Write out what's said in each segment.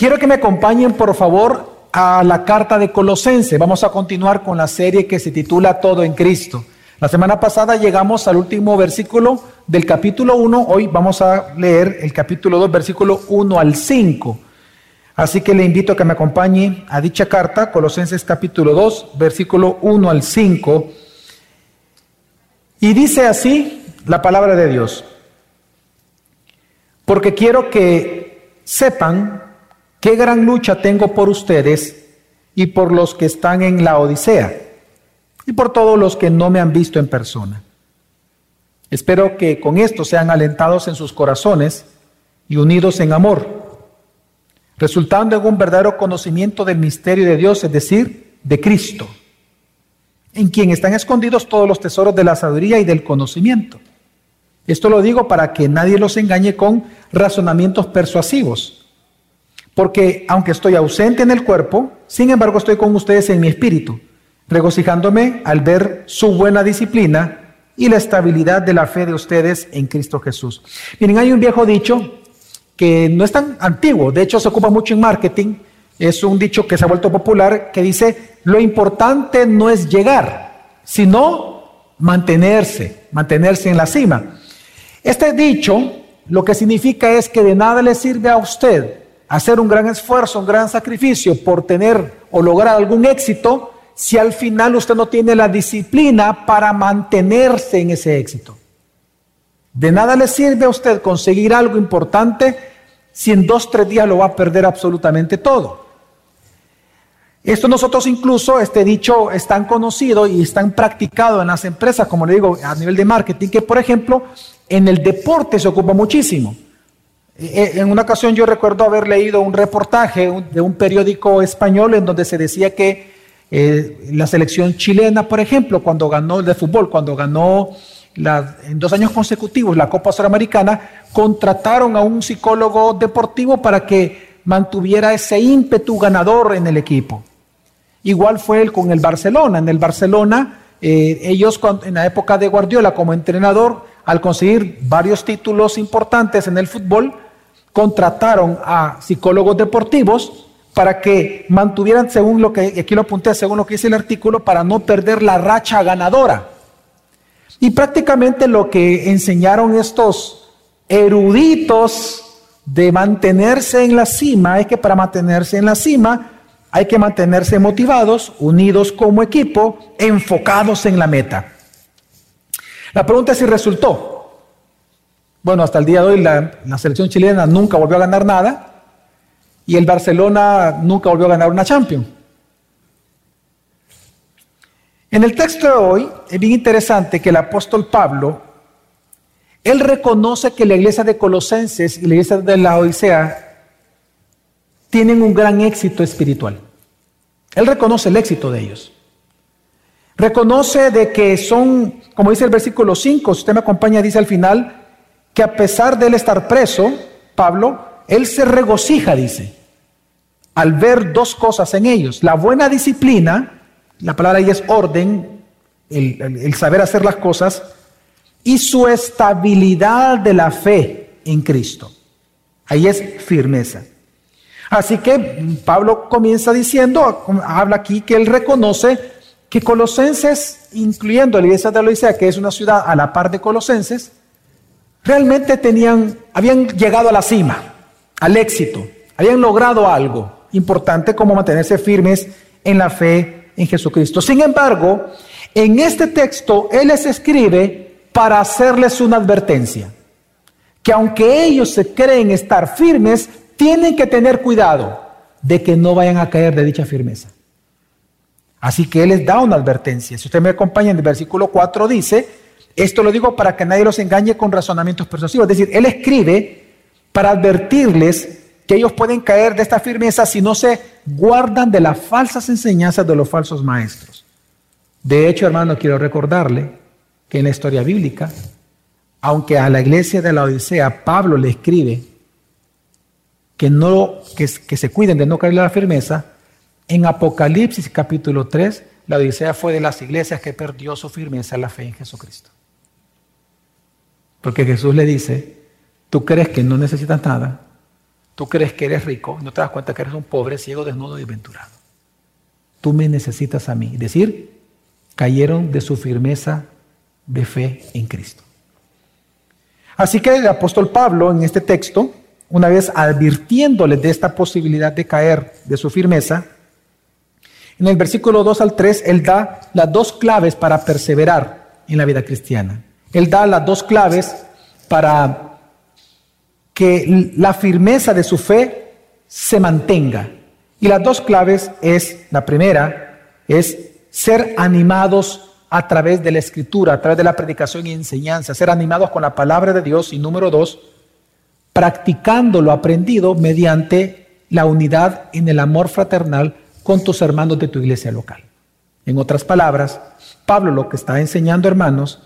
Quiero que me acompañen, por favor, a la carta de Colosense. Vamos a continuar con la serie que se titula Todo en Cristo. La semana pasada llegamos al último versículo del capítulo 1. Hoy vamos a leer el capítulo 2, versículo 1 al 5. Así que le invito a que me acompañe a dicha carta, Colosenses capítulo 2, versículo 1 al 5. Y dice así la palabra de Dios. Porque quiero que sepan qué gran lucha tengo por ustedes y por los que están en la Odisea y por todos los que no me han visto en persona. Espero que con esto sean alentados en sus corazones y unidos en amor resultando en un verdadero conocimiento del misterio de Dios, es decir, de Cristo, en quien están escondidos todos los tesoros de la sabiduría y del conocimiento. Esto lo digo para que nadie los engañe con razonamientos persuasivos, porque aunque estoy ausente en el cuerpo, sin embargo estoy con ustedes en mi espíritu, regocijándome al ver su buena disciplina y la estabilidad de la fe de ustedes en Cristo Jesús. Miren, hay un viejo dicho que no es tan antiguo, de hecho se ocupa mucho en marketing, es un dicho que se ha vuelto popular que dice, lo importante no es llegar, sino mantenerse, mantenerse en la cima. Este dicho lo que significa es que de nada le sirve a usted hacer un gran esfuerzo, un gran sacrificio por tener o lograr algún éxito si al final usted no tiene la disciplina para mantenerse en ese éxito. De nada le sirve a usted conseguir algo importante si en dos, tres días lo va a perder absolutamente todo. Esto nosotros incluso, este dicho es tan conocido y es tan practicado en las empresas, como le digo, a nivel de marketing, que por ejemplo en el deporte se ocupa muchísimo. E, e, en una ocasión yo recuerdo haber leído un reportaje de un periódico español en donde se decía que eh, la selección chilena, por ejemplo, cuando ganó el de fútbol, cuando ganó en dos años consecutivos la Copa Sudamericana, contrataron a un psicólogo deportivo para que mantuviera ese ímpetu ganador en el equipo. Igual fue él con el Barcelona. En el Barcelona, eh, ellos en la época de Guardiola como entrenador, al conseguir varios títulos importantes en el fútbol, contrataron a psicólogos deportivos para que mantuvieran, según lo que, aquí lo apunté, según lo que dice el artículo, para no perder la racha ganadora. Y prácticamente lo que enseñaron estos eruditos de mantenerse en la cima es que para mantenerse en la cima hay que mantenerse motivados, unidos como equipo, enfocados en la meta. La pregunta es si resultó. Bueno, hasta el día de hoy la, selección chilena nunca volvió a ganar nada y el Barcelona nunca volvió a ganar una Champions. En el texto de hoy es bien interesante que el apóstol Pablo, él reconoce que la iglesia de Colosenses y la iglesia de la Odisea tienen un gran éxito espiritual. Él reconoce el éxito de ellos. Reconoce de que son, como dice el versículo 5, si usted me acompaña, dice al final, que a pesar de él estar preso, Pablo, él se regocija, dice, al ver dos cosas en ellos, la buena disciplina la palabra ahí es orden, el, saber hacer las cosas, y su estabilidad de la fe en Cristo. Ahí es firmeza. Así que Pablo comienza diciendo, habla aquí que él reconoce que Colosenses, incluyendo la iglesia de Loisea, que es una ciudad a la par de Colosenses, realmente tenían, habían llegado a la cima, al éxito, habían logrado algo importante como mantenerse firmes en la fe en Jesucristo. Sin embargo, en este texto Él les escribe para hacerles una advertencia, que aunque ellos se creen estar firmes, tienen que tener cuidado de que no vayan a caer de dicha firmeza. Así que Él les da una advertencia. Si usted me acompaña en el versículo 4 dice, esto lo digo para que nadie los engañe con razonamientos persuasivos. Es decir, Él escribe para advertirles que ellos pueden caer de esta firmeza si no se guardan de las falsas enseñanzas de los falsos maestros. De hecho, hermano, quiero recordarle que en la historia bíblica, aunque a la iglesia de la Odisea Pablo le escribe que, no, que, que se cuiden de no caer en la firmeza, en Apocalipsis capítulo 3, la Odisea fue de las iglesias que perdió su firmeza en la fe en Jesucristo. Porque Jesús le dice, tú crees que no necesitas nada, Tú crees que eres rico no te das cuenta que eres un pobre, ciego, desnudo y aventurado. Tú me necesitas a mí. Es decir, cayeron de su firmeza de fe en Cristo. Así que el apóstol Pablo en este texto, una vez advirtiéndoles de esta posibilidad de caer de su firmeza, en el versículo 2 al 3, él da las dos claves para perseverar en la vida cristiana. Él da las dos claves para que la firmeza de su fe se mantenga. Y las dos claves es, la primera, es ser animados a través de la escritura, a través de la predicación y enseñanza, ser animados con la palabra de Dios. Y número dos, practicando lo aprendido mediante la unidad en el amor fraternal con tus hermanos de tu iglesia local. En otras palabras, Pablo lo que está enseñando, hermanos,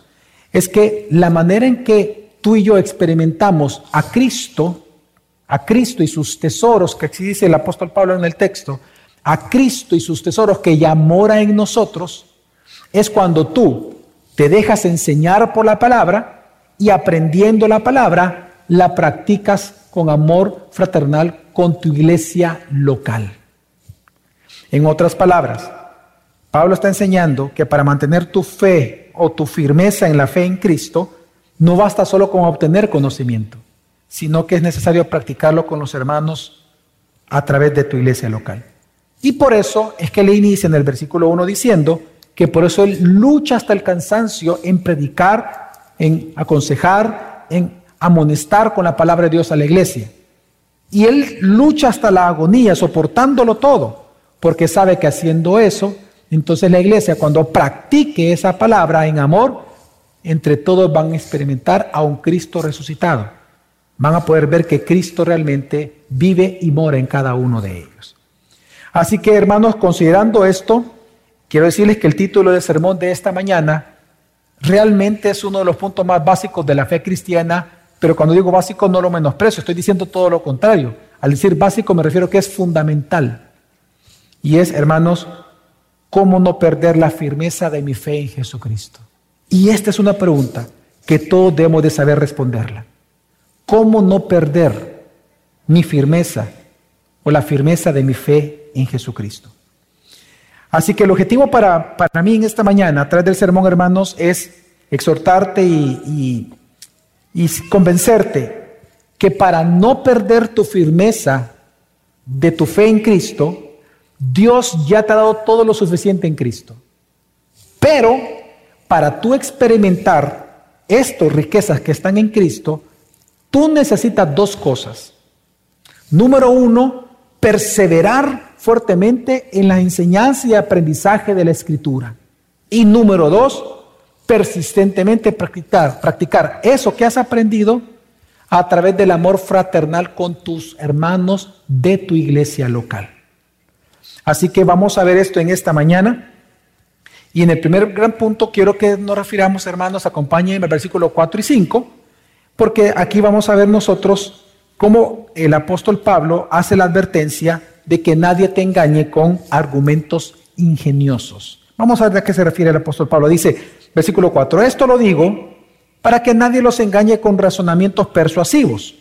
es que la manera en que tú y yo experimentamos a Cristo, a Cristo y sus tesoros, que así dice el apóstol Pablo en el texto, a Cristo y sus tesoros que ya mora en nosotros, es cuando tú te dejas enseñar por la palabra y aprendiendo la palabra, la practicas con amor fraternal con tu iglesia local. En otras palabras, Pablo está enseñando que para mantener tu fe o tu firmeza en la fe en Cristo, no basta solo con obtener conocimiento, sino que es necesario practicarlo con los hermanos a través de tu iglesia local. Y por eso es que le inicia en el versículo 1 diciendo que por eso él lucha hasta el cansancio en predicar, en aconsejar, en amonestar con la palabra de Dios a la iglesia. Y él lucha hasta la agonía, soportándolo todo, porque sabe que haciendo eso, entonces la iglesia cuando practique esa palabra en amor, entre todos van a experimentar a un Cristo resucitado. Van a poder ver que Cristo realmente vive y mora en cada uno de ellos. Así que hermanos, considerando esto, quiero decirles que el título del sermón de esta mañana realmente es uno de los puntos más básicos de la fe cristiana, pero cuando digo básico no lo menosprecio, estoy diciendo todo lo contrario. Al decir básico me refiero que es fundamental. Y es, hermanos, cómo no perder la firmeza de mi fe en Jesucristo. Y esta es una pregunta que todos debemos de saber responderla. ¿Cómo no perder mi firmeza o la firmeza de mi fe en Jesucristo? Así que el objetivo para, para mí en esta mañana, a través del sermón, hermanos, es exhortarte y, y convencerte que para no perder tu firmeza de tu fe en Cristo, Dios ya te ha dado todo lo suficiente en Cristo. Pero para tú experimentar estas riquezas que están en Cristo, tú necesitas dos cosas. Número uno, perseverar fuertemente en la enseñanza y aprendizaje de la Escritura. Y número dos, persistentemente practicar, practicar eso que has aprendido a través del amor fraternal con tus hermanos de tu iglesia local. Así que vamos a ver esto en esta mañana. Y en el primer gran punto quiero que nos refiramos, hermanos, acompáñenme al versículo 4 y 5, porque aquí vamos a ver nosotros cómo el apóstol Pablo hace la advertencia de que nadie te engañe con argumentos ingeniosos. Vamos a ver a qué se refiere el apóstol Pablo. Dice, versículo 4, esto lo digo para que nadie los engañe con razonamientos persuasivos,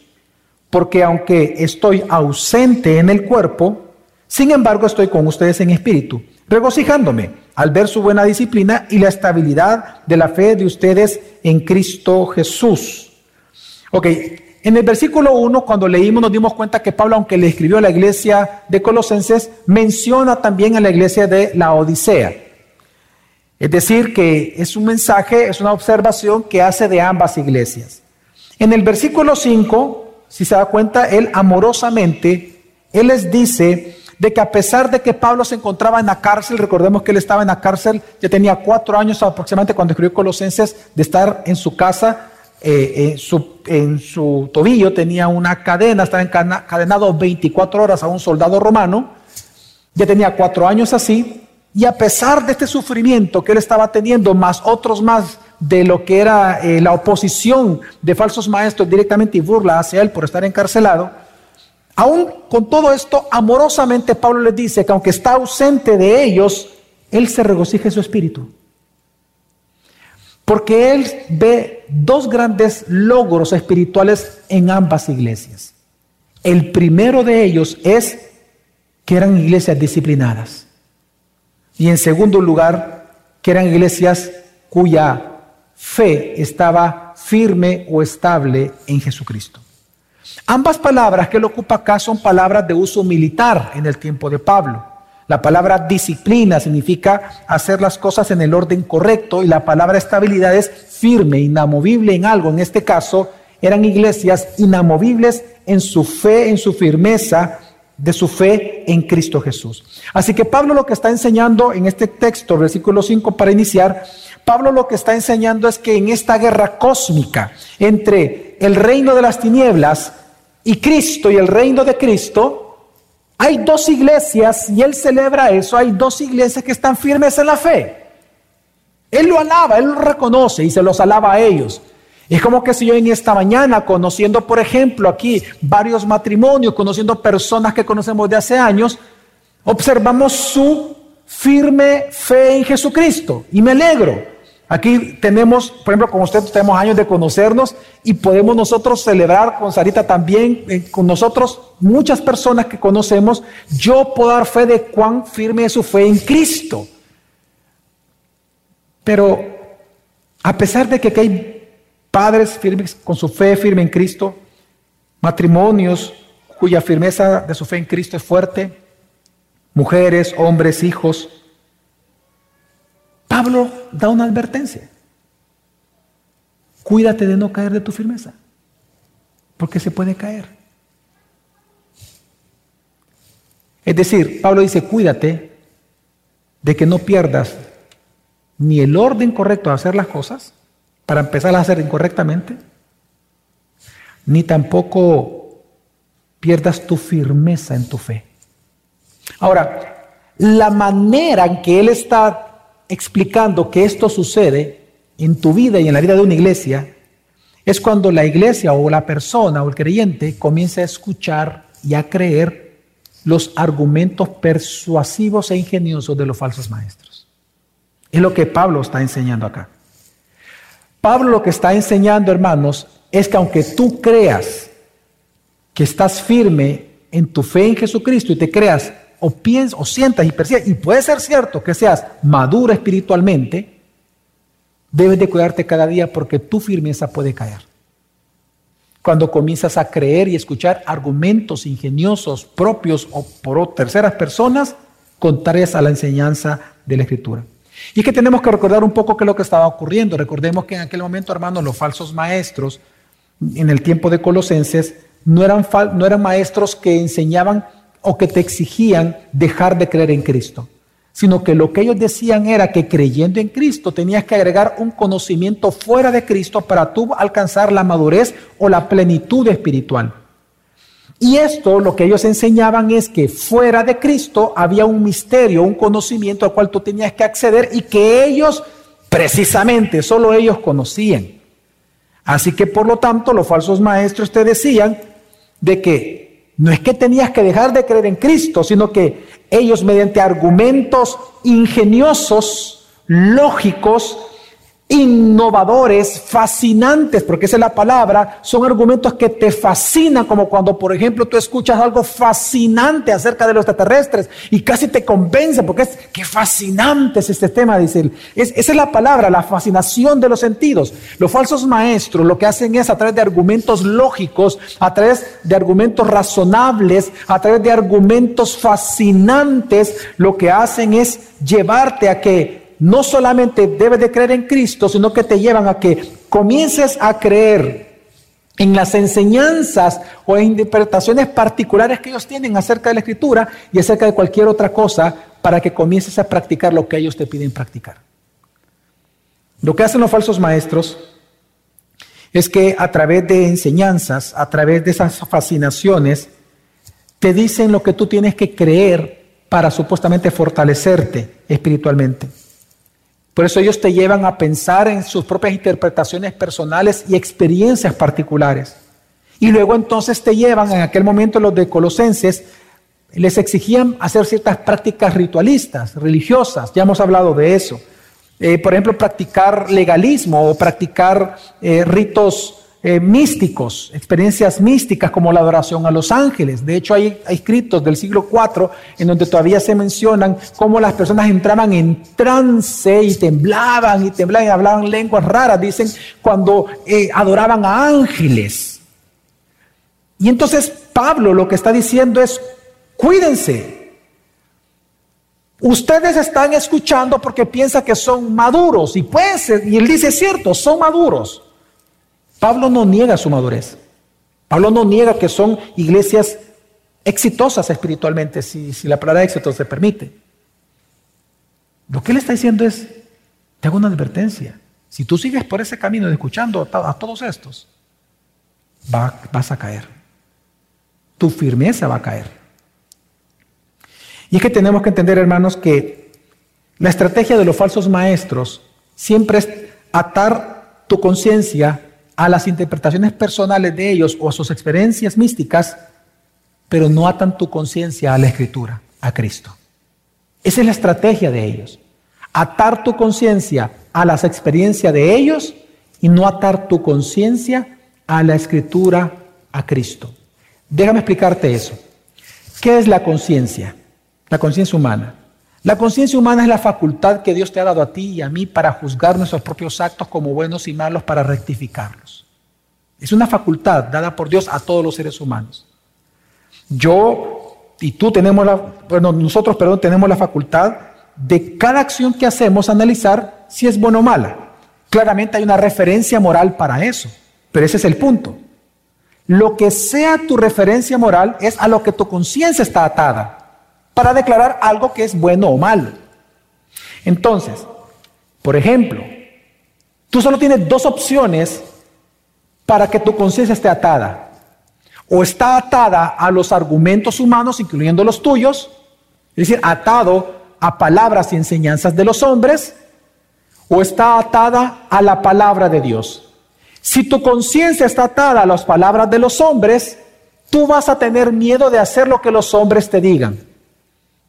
porque aunque estoy ausente en el cuerpo, sin embargo estoy con ustedes en espíritu regocijándome al ver su buena disciplina y la estabilidad de la fe de ustedes en Cristo Jesús. Ok, en el versículo 1, cuando leímos, nos dimos cuenta que Pablo, aunque le escribió a la iglesia de Colosenses, menciona también a la iglesia de la Odisea. Es decir, que es un mensaje, es una observación que hace de ambas iglesias. En el versículo 5, si se da cuenta, él amorosamente, él les dice de que a pesar de que Pablo se encontraba en la cárcel, recordemos que él estaba en la cárcel, ya tenía cuatro años aproximadamente cuando escribió Colosenses, de estar en su casa, eh, en, su, tobillo tenía una cadena, estaba encadenado 24 horas a un soldado romano, ya tenía cuatro años así, y a pesar de este sufrimiento que él estaba teniendo, más otros más de lo que era eh, la oposición de falsos maestros directamente y burla hacia él por estar encarcelado, Aún con todo esto, amorosamente Pablo les dice que aunque está ausente de ellos, él se regocija en su espíritu. Porque él ve dos grandes logros espirituales en ambas iglesias. El primero de ellos es que eran iglesias disciplinadas. Y en segundo lugar, que eran iglesias cuya fe estaba firme o estable en Jesucristo. Ambas palabras que él ocupa acá son palabras de uso militar en el tiempo de Pablo. La palabra disciplina significa hacer las cosas en el orden correcto y la palabra estabilidad es firme, inamovible en algo. En este caso, eran iglesias inamovibles en su fe, en su firmeza de su fe en Cristo Jesús. Así que Pablo lo que está enseñando en este texto, versículo 5 para iniciar, Pablo lo que está enseñando es que en esta guerra cósmica entre el reino de las tinieblas y Cristo y el reino de Cristo, hay dos iglesias, y él celebra eso, hay dos iglesias que están firmes en la fe. Él lo alaba, él lo reconoce y se los alaba a ellos. Es como que si yo en esta mañana, conociendo, por ejemplo, aquí varios matrimonios, conociendo personas que conocemos de hace años, observamos su firme fe en Jesucristo. Y me alegro. Aquí tenemos, por ejemplo, con ustedes tenemos años de conocernos y podemos nosotros celebrar con Sarita también, eh, con nosotros, muchas personas que conocemos, yo puedo dar fe de cuán firme es su fe en Cristo. Pero a pesar de que hay padres firmes con su fe firme en Cristo, matrimonios cuya firmeza de su fe en Cristo es fuerte, mujeres, hombres, hijos, Pablo da una advertencia. Cuídate de no caer de tu firmeza, porque se puede caer. Es decir, Pablo dice, cuídate de que no pierdas ni el orden correcto de hacer las cosas, para empezar a hacer incorrectamente, ni tampoco pierdas tu firmeza en tu fe. Ahora, la manera en que él está explicando que esto sucede en tu vida y en la vida de una iglesia es cuando la iglesia o la persona o el creyente comienza a escuchar y a creer los argumentos persuasivos e ingeniosos de los falsos maestros. Es lo que Pablo está enseñando acá. Pablo lo que está enseñando, hermanos, es que aunque tú creas que estás firme en tu fe en Jesucristo y te creas o piensas o sientas y percibas, y puede ser cierto que seas madura espiritualmente, debes de cuidarte cada día porque tu firmeza puede caer. Cuando comienzas a creer y escuchar argumentos ingeniosos propios o por terceras personas, contrarias a la enseñanza de la Escritura. Y es que tenemos que recordar un poco qué es lo que estaba ocurriendo. Recordemos que en aquel momento, hermanos, los falsos maestros, en el tiempo de Colosenses, no eran, no eran maestros que enseñaban o que te exigían dejar de creer en Cristo, sino que lo que ellos decían era que creyendo en Cristo tenías que agregar un conocimiento fuera de Cristo para tú alcanzar la madurez o la plenitud espiritual. Y esto lo que ellos enseñaban es que fuera de Cristo había un misterio, un conocimiento al cual tú tenías que acceder y que ellos, precisamente, solo ellos conocían. Así que por lo tanto los falsos maestros te decían de que no es que tenías que dejar de creer en Cristo, sino que ellos mediante argumentos ingeniosos, lógicos, innovadores, fascinantes, porque esa es la palabra, son argumentos que te fascinan, como cuando, por ejemplo, tú escuchas algo fascinante acerca de los extraterrestres y casi te convence, porque es que fascinante es este tema, dice él. esa es la palabra, la fascinación de los sentidos. Los falsos maestros lo que hacen es a través de argumentos lógicos, a través de argumentos razonables, a través de argumentos fascinantes, lo que hacen es llevarte a que no solamente debes de creer en Cristo, sino que te llevan a que comiences a creer en las enseñanzas o en interpretaciones particulares que ellos tienen acerca de la escritura y acerca de cualquier otra cosa para que comiences a practicar lo que ellos te piden practicar. Lo que hacen los falsos maestros es que a través de enseñanzas, a través de esas fascinaciones, te dicen lo que tú tienes que creer para supuestamente fortalecerte espiritualmente. Por eso ellos te llevan a pensar en sus propias interpretaciones personales y experiencias particulares. Y luego entonces te llevan, en aquel momento los de Colosenses, les exigían hacer ciertas prácticas ritualistas, religiosas, ya hemos hablado de eso. Eh, por ejemplo, practicar legalismo o practicar eh, ritos eh, místicos, experiencias místicas como la adoración a los ángeles. De hecho, hay, escritos del siglo IV en donde todavía se mencionan cómo las personas entraban en trance y temblaban y temblaban y hablaban lenguas raras, dicen, cuando eh, adoraban a ángeles. Y entonces Pablo lo que está diciendo es, cuídense. Ustedes están escuchando porque piensan que son maduros y pueden y él dice, cierto, son maduros. Pablo no niega su madurez. Pablo no niega que son iglesias exitosas espiritualmente, si, la palabra éxito se permite. Lo que él está diciendo es, te hago una advertencia. Si tú sigues por ese camino de escuchando a, todos estos, vas a caer. Tu firmeza va a caer. Y es que tenemos que entender, hermanos, que la estrategia de los falsos maestros siempre es atar tu conciencia a las interpretaciones personales de ellos o a sus experiencias místicas, pero no atan tu conciencia a la escritura, a Cristo. Esa es la estrategia de ellos. Atar tu conciencia a las experiencias de ellos y no atar tu conciencia a la escritura, a Cristo. Déjame explicarte eso. ¿Qué es la conciencia? La conciencia humana. La conciencia humana es la facultad que Dios te ha dado a ti y a mí para juzgar nuestros propios actos como buenos y malos para rectificarlos. Es una facultad dada por Dios a todos los seres humanos. Yo y tú tenemos la, bueno, nosotros, perdón, tenemos la facultad de cada acción que hacemos analizar si es buena o mala. Claramente hay una referencia moral para eso, pero ese es el punto. Lo que sea tu referencia moral es a lo que tu conciencia está atada para declarar algo que es bueno o malo. Entonces, por ejemplo, tú solo tienes dos opciones para que tu conciencia esté atada. O está atada a los argumentos humanos, incluyendo los tuyos, es decir, atado a palabras y enseñanzas de los hombres, o está atada a la palabra de Dios. Si tu conciencia está atada a las palabras de los hombres, tú vas a tener miedo de hacer lo que los hombres te digan.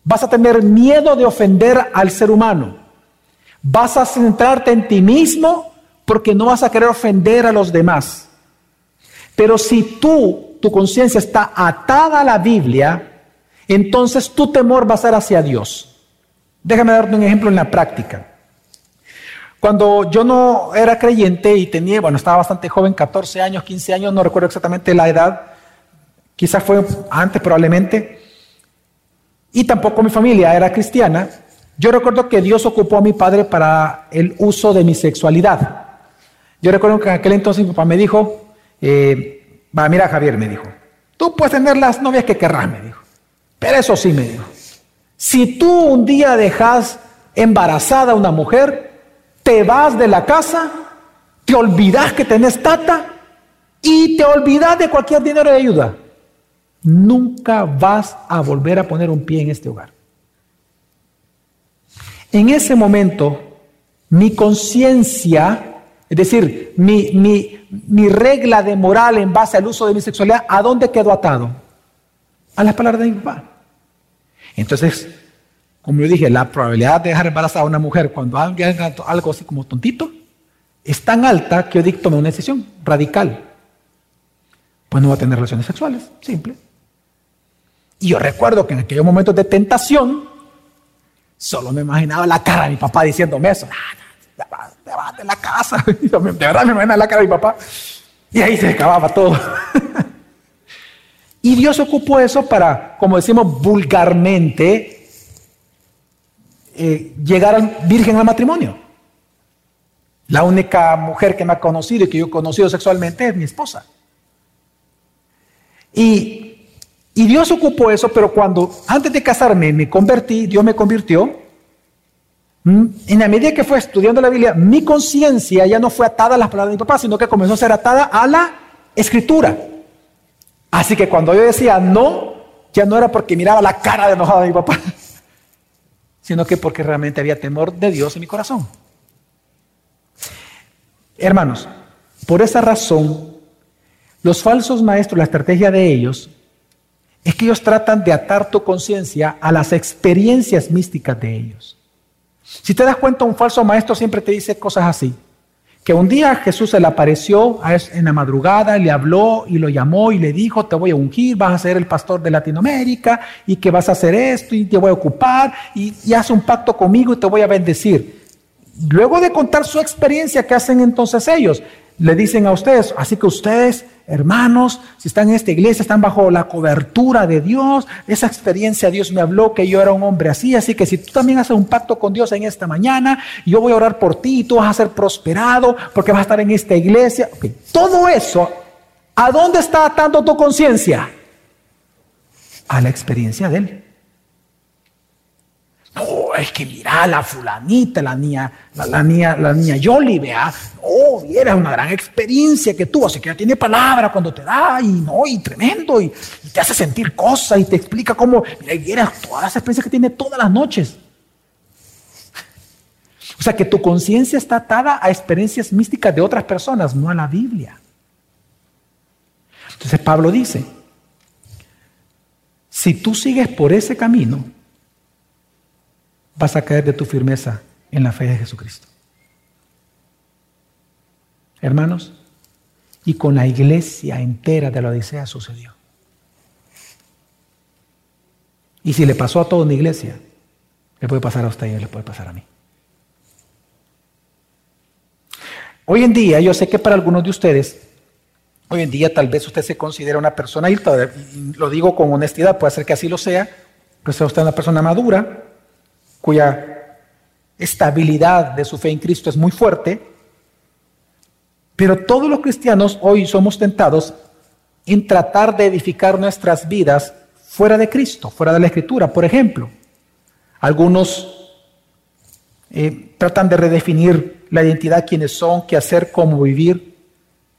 Vas a tener miedo de ofender al ser humano. Vas a centrarte en ti mismo porque no vas a querer ofender a los demás. Pero si tú, tu conciencia está atada a la Biblia, entonces tu temor va a ser hacia Dios. Déjame darte un ejemplo en la práctica. Cuando yo no era creyente y tenía, bueno, estaba bastante joven, 14 años, 15 años, no recuerdo exactamente la edad, quizás fue antes probablemente, y tampoco mi familia era cristiana, yo recuerdo que Dios ocupó a mi padre para el uso de mi sexualidad. Yo recuerdo que en aquel entonces mi papá me dijo, eh, mira Javier, me dijo, tú puedes tener las novias que querrás, me dijo. Pero eso sí, me dijo, si tú un día dejas embarazada a una mujer, te vas de la casa, te olvidas que tenés tata y te olvidas de cualquier dinero de ayuda nunca vas a volver a poner un pie en este hogar. En ese momento, mi conciencia, es decir, mi, mi, regla de moral en base al uso de mi sexualidad, ¿a dónde quedó atado? A las palabras de mi papá. Entonces, como yo dije, la probabilidad de dejar embarazada a una mujer cuando haga algo así como tontito es tan alta que yo dicto una decisión radical. Pues no va a tener relaciones sexuales, simple. Y yo recuerdo que en aquellos momentos de tentación, solo me imaginaba la cara de mi papá diciéndome eso. Te vas de la casa. De verdad me imaginaba la cara de mi papá. Y ahí se acababa todo. y Dios ocupó eso para, como decimos vulgarmente, eh, llegar al virgen al matrimonio. La única mujer que me ha conocido y que yo he conocido sexualmente es mi esposa. Y y Dios ocupó eso, pero cuando antes de casarme me convertí, Dios me convirtió, mm, en la medida que fue estudiando la Biblia, mi conciencia ya no fue atada a las palabras de mi papá, sino que comenzó a ser atada a la escritura. Así que cuando yo decía no, ya no era porque miraba la cara de enojado de mi papá, sino que porque realmente había temor de Dios en mi corazón. Hermanos, por esa razón, los falsos maestros, la estrategia de ellos es que ellos tratan de atar tu conciencia a las experiencias místicas de ellos. Si te das cuenta, un falso maestro siempre te dice cosas así. que un día Jesús se le apareció en la madrugada, le habló y lo llamó y le dijo, te voy a ungir, vas a ser el pastor de Latinoamérica y que vas a hacer esto y te voy a ocupar y, y un pacto conmigo y te voy a bendecir. Luego de contar su experiencia, ¿qué hacen entonces ellos? Le dicen a ustedes, así que ustedes, hermanos, si están en esta iglesia, están bajo la cobertura de Dios. Esa experiencia Dios me habló que yo era un hombre así, así que si tú también haces un pacto con Dios en esta mañana, yo voy a orar por ti y tú vas a ser prosperado porque vas a estar en esta iglesia. Todo eso, ¿a dónde está atando tu conciencia? A la experiencia de Él. No, es que mira, la fulanita, la niña, la, niña, la niña Yoli, vea, no, era una gran experiencia que tuvo, así que ya tiene palabra cuando te da, y no, y tremendo, y, te hace sentir cosas, y te explica cómo, mira, todas las experiencias que tiene todas las noches. O sea que tu conciencia está atada a experiencias místicas de otras personas, no a la Biblia. Entonces Pablo dice, si tú sigues por ese camino, vas a caer de tu firmeza en la fe de Jesucristo. Hermanos, y con la iglesia entera de la Odisea sucedió. Y si le pasó a toda una iglesia, le puede pasar a usted y le puede pasar a mí. Hoy en día, yo sé que para algunos de ustedes, hoy en día tal vez usted se considera una persona, y lo digo con honestidad, puede ser que así lo sea, pero sea usted una persona madura, cuya estabilidad de su fe en Cristo es muy fuerte, pero todos los cristianos hoy somos tentados en tratar de edificar nuestras vidas fuera de Cristo, fuera de la Escritura. Por ejemplo, algunos eh, tratan de redefinir la identidad, quiénes son, qué hacer, cómo vivir,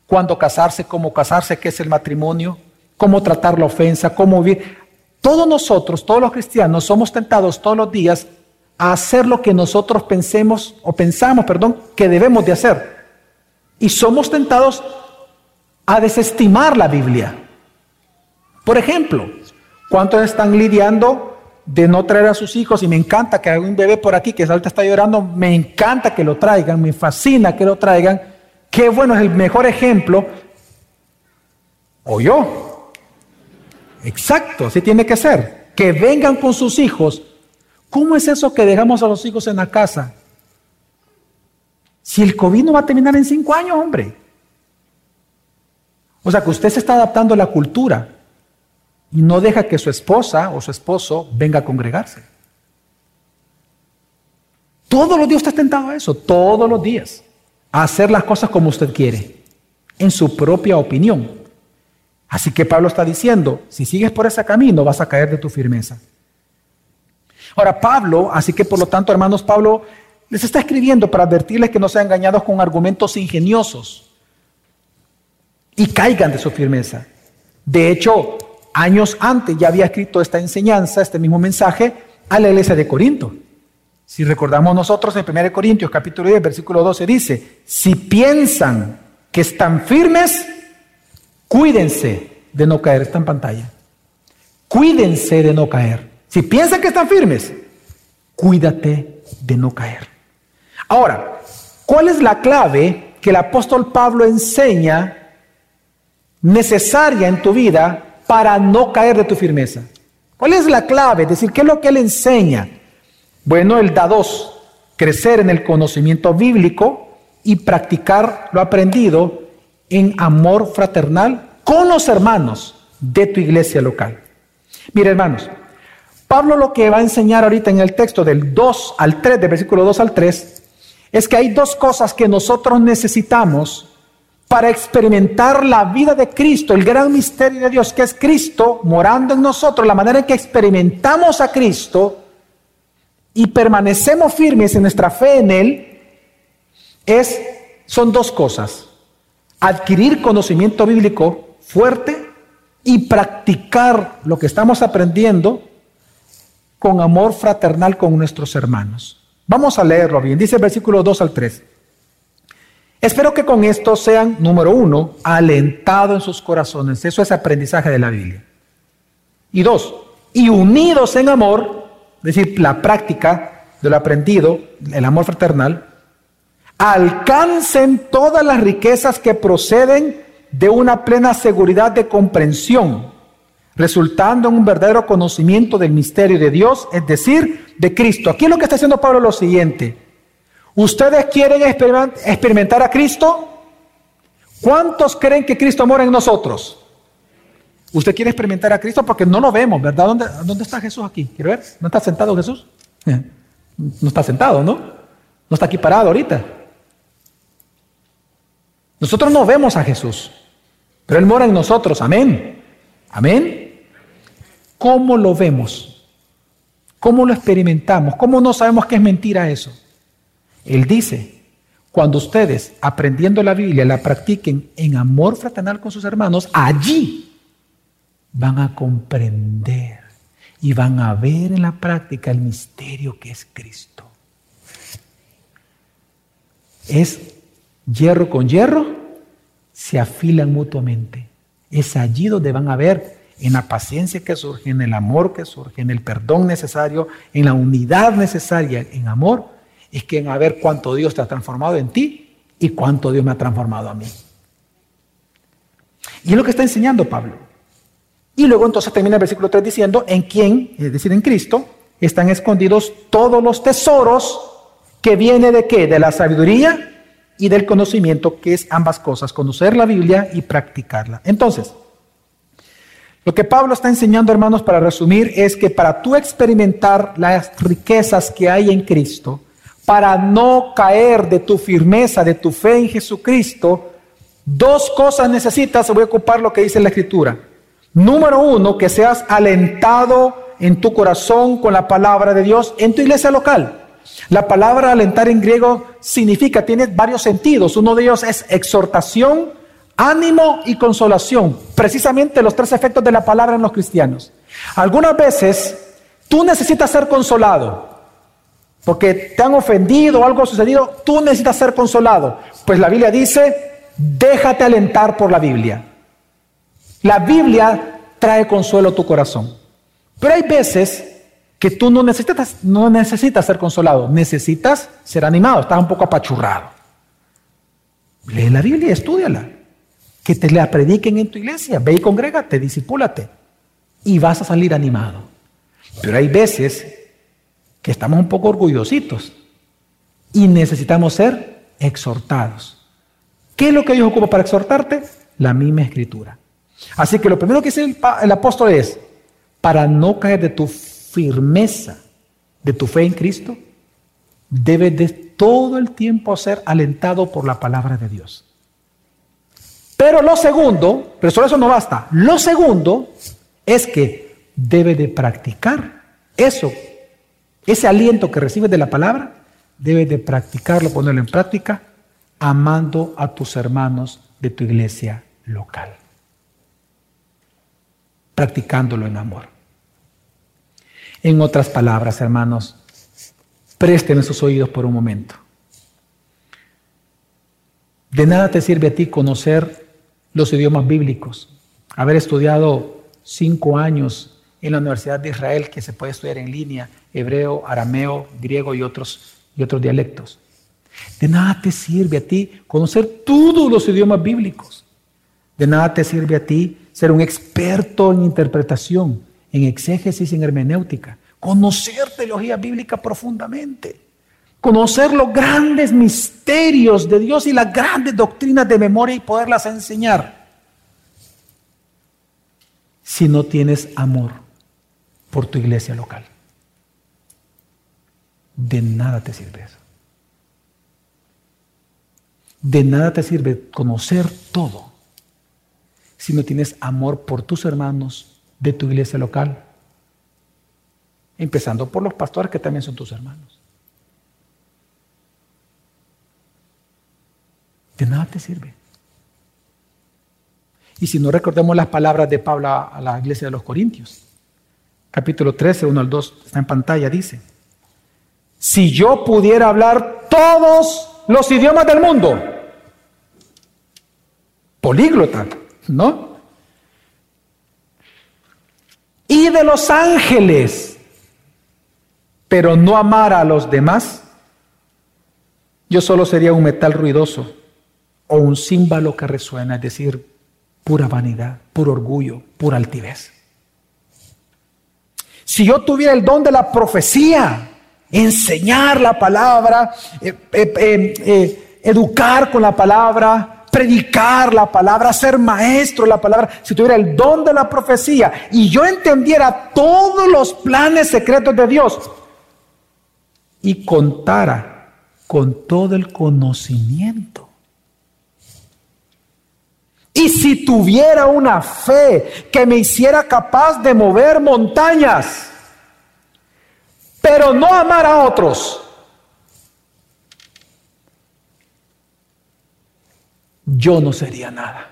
cuándo casarse, cómo casarse, qué es el matrimonio, cómo tratar la ofensa, cómo vivir. Todos nosotros, todos los cristianos, somos tentados todos los días a hacer lo que nosotros pensemos o pensamos, perdón, que debemos de hacer. Y somos tentados a desestimar la Biblia. Por ejemplo, ¿cuántos están lidiando de no traer a sus hijos? Y me encanta que haya un bebé por aquí que ahorita está llorando, me encanta que lo traigan, me fascina que lo traigan. Qué bueno, es el mejor ejemplo. O yo. Exacto, así tiene que ser. Que vengan con sus hijos ¿Cómo es eso que dejamos a los hijos en la casa? Si el COVID no va a terminar en cinco años, hombre. O sea que usted se está adaptando a la cultura y no deja que su esposa o su esposo venga a congregarse. Todos los días usted está tentado a eso, todos los días, a hacer las cosas como usted quiere, en su propia opinión. Así que Pablo está diciendo, si sigues por ese camino vas a caer de tu firmeza. Ahora, Pablo, así que por lo tanto, hermanos, Pablo les está escribiendo para advertirles que no sean engañados con argumentos ingeniosos y caigan de su firmeza. De hecho, años antes ya había escrito esta enseñanza, este mismo mensaje, a la iglesia de Corinto. Si recordamos nosotros en 1 Corintios capítulo 10, versículo 12 dice, si piensan que están firmes, cuídense de no caer. Está en pantalla. Cuídense de no caer. Si piensan que están firmes, cuídate de no caer. Ahora, ¿cuál es la clave que el apóstol Pablo enseña necesaria en tu vida para no caer de tu firmeza? ¿Cuál es la clave? Es decir, ¿qué es lo que él enseña? Bueno, él da dos, crecer en el conocimiento bíblico y practicar lo aprendido en amor fraternal con los hermanos de tu iglesia local. Mire, hermanos, Pablo lo que va a enseñar ahorita en el texto del 2 al 3, del versículo 2 al 3, es que hay dos cosas que nosotros necesitamos para experimentar la vida de Cristo, el gran misterio de Dios, que es Cristo morando en nosotros, la manera en que experimentamos a Cristo y permanecemos firmes en nuestra fe en Él, es, son dos cosas. Adquirir conocimiento bíblico fuerte y practicar lo que estamos aprendiendo con amor fraternal con nuestros hermanos. Vamos a leerlo bien. Dice el versículo 2 al 3. Espero que con esto sean, número uno, alentados en sus corazones. Eso es aprendizaje de la Biblia. Y dos, y unidos en amor, es decir, la práctica de lo aprendido, el amor fraternal, alcancen todas las riquezas que proceden de una plena seguridad de comprensión, resultando en un verdadero conocimiento del misterio de Dios, es decir, de Cristo. Aquí lo que está haciendo Pablo es lo siguiente. ¿Ustedes quieren experimentar a Cristo? ¿Cuántos creen que Cristo mora en nosotros? Usted quiere experimentar a Cristo porque no lo vemos, ¿verdad? ¿Dónde, dónde está Jesús aquí? ¿Quiere ver? ¿No está sentado Jesús? No está sentado, ¿no? No está aquí parado ahorita. Nosotros no vemos a Jesús, pero Él mora en nosotros. Amén. Amén. ¿Cómo lo vemos? ¿Cómo lo experimentamos? ¿Cómo no sabemos que es mentira eso? Él dice, cuando ustedes aprendiendo la Biblia la practiquen en amor fraternal con sus hermanos, allí van a comprender y van a ver en la práctica el misterio que es Cristo. Es hierro con hierro, se afilan mutuamente. Es allí donde van a ver en la paciencia que surge, en el amor que surge, en el perdón necesario, en la unidad necesaria en amor, es que van a ver cuánto Dios te ha transformado en ti y cuánto Dios me ha transformado a mí. Y es lo que está enseñando Pablo. Y luego entonces termina el versículo 3 diciendo, en quién, es decir, en Cristo, están escondidos todos los tesoros que viene de qué? De la sabiduría y del conocimiento, que es ambas cosas, conocer la Biblia y practicarla. Entonces, lo que Pablo está enseñando, hermanos, para resumir, es que para tú experimentar las riquezas que hay en Cristo, para no caer de tu firmeza, de tu fe en Jesucristo, dos cosas necesitas, voy a ocupar lo que dice la Escritura. Número uno, que seas alentado en tu corazón con la palabra de Dios en tu iglesia local. La palabra alentar en griego significa, tiene varios sentidos. Uno de ellos es exhortación, ánimo y consolación. Precisamente los tres efectos de la palabra en los cristianos. Algunas veces tú necesitas ser consolado. Porque te han ofendido o algo ha sucedido, tú necesitas ser consolado. Pues la Biblia dice, déjate alentar por la Biblia. La Biblia trae consuelo a tu corazón. Pero hay veces que tú no necesitas, no necesitas ser consolado, necesitas ser animado, estás un poco apachurrado. Lee la Biblia, estudiala. Que te la prediquen en tu iglesia, ve y congrégate, disipúlate. Y vas a salir animado. Pero hay veces que estamos un poco orgullositos y necesitamos ser exhortados. ¿Qué es lo que Dios ocupa para exhortarte? La misma escritura. Así que lo primero que dice el, apóstol es, para no caer de tu firmeza, de tu fe en Cristo, debes de todo el tiempo ser alentado por la palabra de Dios. Pero lo segundo, pero solo eso no basta, lo segundo es que debe de practicar eso, ese aliento que recibes de la palabra, debe de practicarlo, ponerlo en práctica, amando a tus hermanos de tu iglesia local practicándolo en amor. En otras palabras, hermanos, presten sus oídos por un momento. De nada te sirve a ti conocer los idiomas bíblicos, haber estudiado cinco años en la Universidad de Israel, que se puede estudiar en línea, hebreo, arameo, griego y otros, y otros dialectos. De nada te sirve a ti conocer todos los idiomas bíblicos. De nada te sirve a ti ser un experto en interpretación, en exégesis, en hermenéutica, conocer teología bíblica profundamente, conocer los grandes misterios de Dios y las grandes doctrinas de memoria y poderlas enseñar. Si no tienes amor por tu iglesia local, de nada te sirve eso. De nada te sirve conocer todo si no tienes amor por tus hermanos de tu iglesia local. Empezando por los pastores que también son tus hermanos. De nada te sirve. Y si no recordemos las palabras de Pablo a la iglesia de los Corintios, capítulo 13, 1 al 2, está en pantalla, dice, si yo pudiera hablar todos los idiomas del mundo, políglota, ¿no? Y de los ángeles, pero no amar a los demás, yo solo sería un metal ruidoso o un címbalo que resuena, es decir, pura vanidad, puro orgullo, pura altivez. Si yo tuviera el don de la profecía, enseñar la palabra, eh, eh, eh, educar con la palabra, predicar la palabra, ser maestro de la palabra, si tuviera el don de la profecía y yo entendiera todos los planes secretos de Dios y contara con todo el conocimiento. Y si tuviera una fe que me hiciera capaz de mover montañas, pero no amar a otros, yo no sería nada.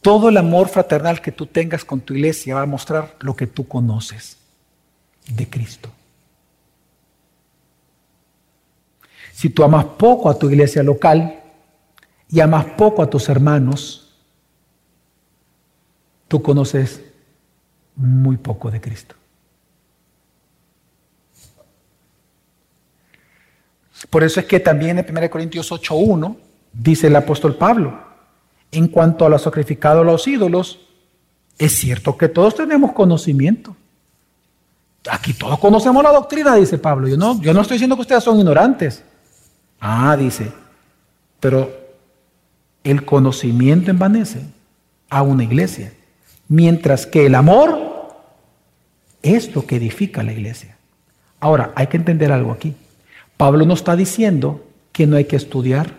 Todo el amor fraternal que tú tengas con tu iglesia va a mostrar lo que tú conoces de Cristo. Si tú amas poco a tu iglesia local y amas poco a tus hermanos, tú conoces muy poco de Cristo. Por eso es que también en 1 Corintios 8.1 dice el apóstol Pablo, en cuanto a lo sacrificado a los ídolos, es cierto que todos tenemos conocimiento. Aquí todos conocemos la doctrina, dice Pablo. Yo no, yo no estoy diciendo que ustedes son ignorantes. Ah, dice, pero el conocimiento envanece a una iglesia, mientras que el amor es lo que edifica la iglesia. Ahora, hay que entender algo aquí. Pablo no está diciendo que no hay que estudiar.